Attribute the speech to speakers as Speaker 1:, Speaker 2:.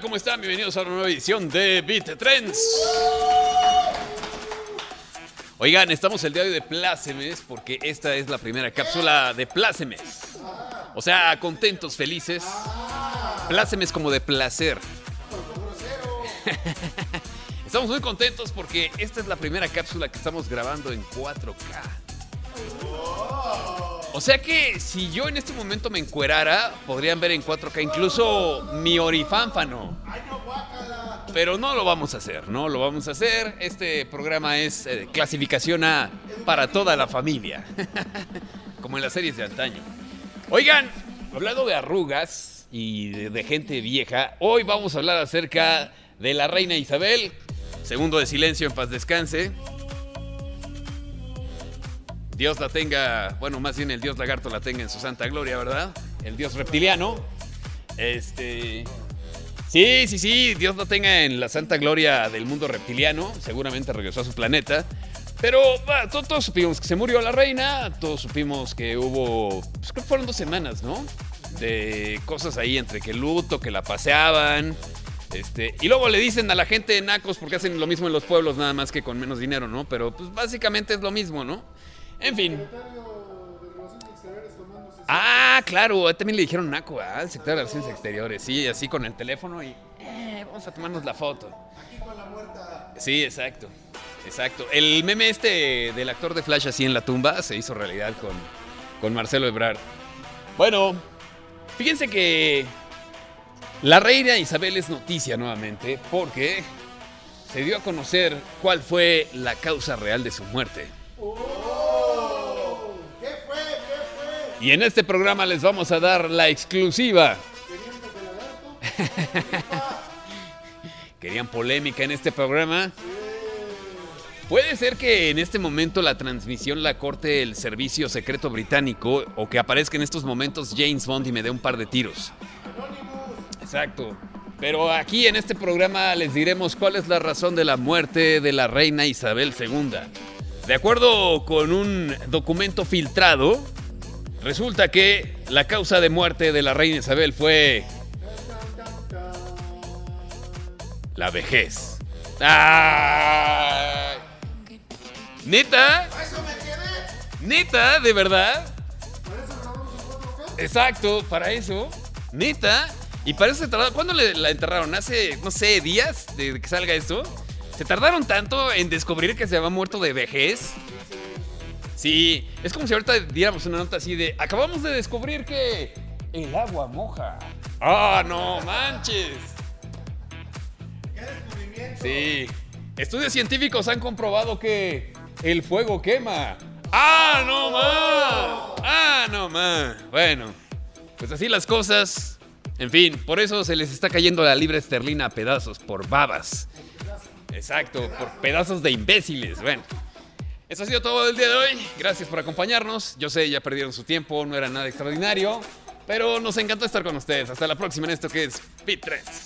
Speaker 1: ¿Cómo están? Bienvenidos a una nueva edición de Beat Trends. Oigan, estamos el día de hoy de Plácemes porque esta es la primera cápsula de Plácemes. O sea, contentos, felices. Plácemes como de placer. Estamos muy contentos porque esta es la primera cápsula que estamos grabando en 4K. O sea que si yo en este momento me encuerara, podrían ver en 4K incluso mi orifánfano. Pero no lo vamos a hacer, no lo vamos a hacer. Este programa es eh, clasificación A para toda la familia. Como en las series de antaño. Oigan, hablando de arrugas y de, de gente vieja, hoy vamos a hablar acerca de la reina Isabel. Segundo de silencio, en paz descanse. Dios la tenga, bueno, más bien el dios lagarto la tenga en su santa gloria, ¿verdad? El dios reptiliano. Este. Sí, sí, sí, Dios la tenga en la santa gloria del mundo reptiliano. Seguramente regresó a su planeta. Pero todos, supimos que se murió la reina. Todos supimos que hubo. Pues creo que fueron dos semanas, ¿no? De cosas ahí entre que luto, que la paseaban. Este, y luego le dicen a la gente nacos porque hacen lo mismo en los pueblos, nada más que con menos dinero, ¿no? Pero pues básicamente es lo mismo, ¿no? En fin. Ah, claro, también le dijeron naco ¿ah? al secretario de Relaciones Exteriores, sí, así con el teléfono y eh, vamos a tomarnos la foto. Sí, exacto, exacto. El meme este del actor de Flash así en la tumba se hizo realidad con, con Marcelo Ebrard. Bueno, fíjense que la reina Isabel es noticia nuevamente porque se dio a conocer cuál fue la causa real de su muerte. Y en este programa les vamos a dar la exclusiva. Querían polémica en este programa. Puede ser que en este momento la transmisión la corte el servicio secreto británico o que aparezca en estos momentos James Bond y me dé un par de tiros. Exacto. Pero aquí en este programa les diremos cuál es la razón de la muerte de la reina Isabel II. De acuerdo con un documento filtrado, resulta que la causa de muerte de la reina Isabel fue la vejez. ¡Ay! ¿Neta? ¿Neta? ¿De verdad? Exacto, para eso. ¿Neta? Y para eso se tardaron. ¿Cuándo la enterraron? ¿Hace, no sé, días de que salga esto? ¿Se tardaron tanto en descubrir que se había muerto de vejez? Sí, es como si ahorita diéramos una nota así de, acabamos de descubrir que el agua moja. Ah, no manches. Sí, estudios científicos han comprobado que el fuego quema. Ah, no más. Ah, no más. Bueno, pues así las cosas. En fin, por eso se les está cayendo la libra esterlina a pedazos por babas. Exacto, por pedazos de imbéciles. Bueno. Eso ha sido todo el día de hoy. Gracias por acompañarnos. Yo sé, ya perdieron su tiempo, no era nada extraordinario. Pero nos encantó estar con ustedes. Hasta la próxima en esto que es Beat 3.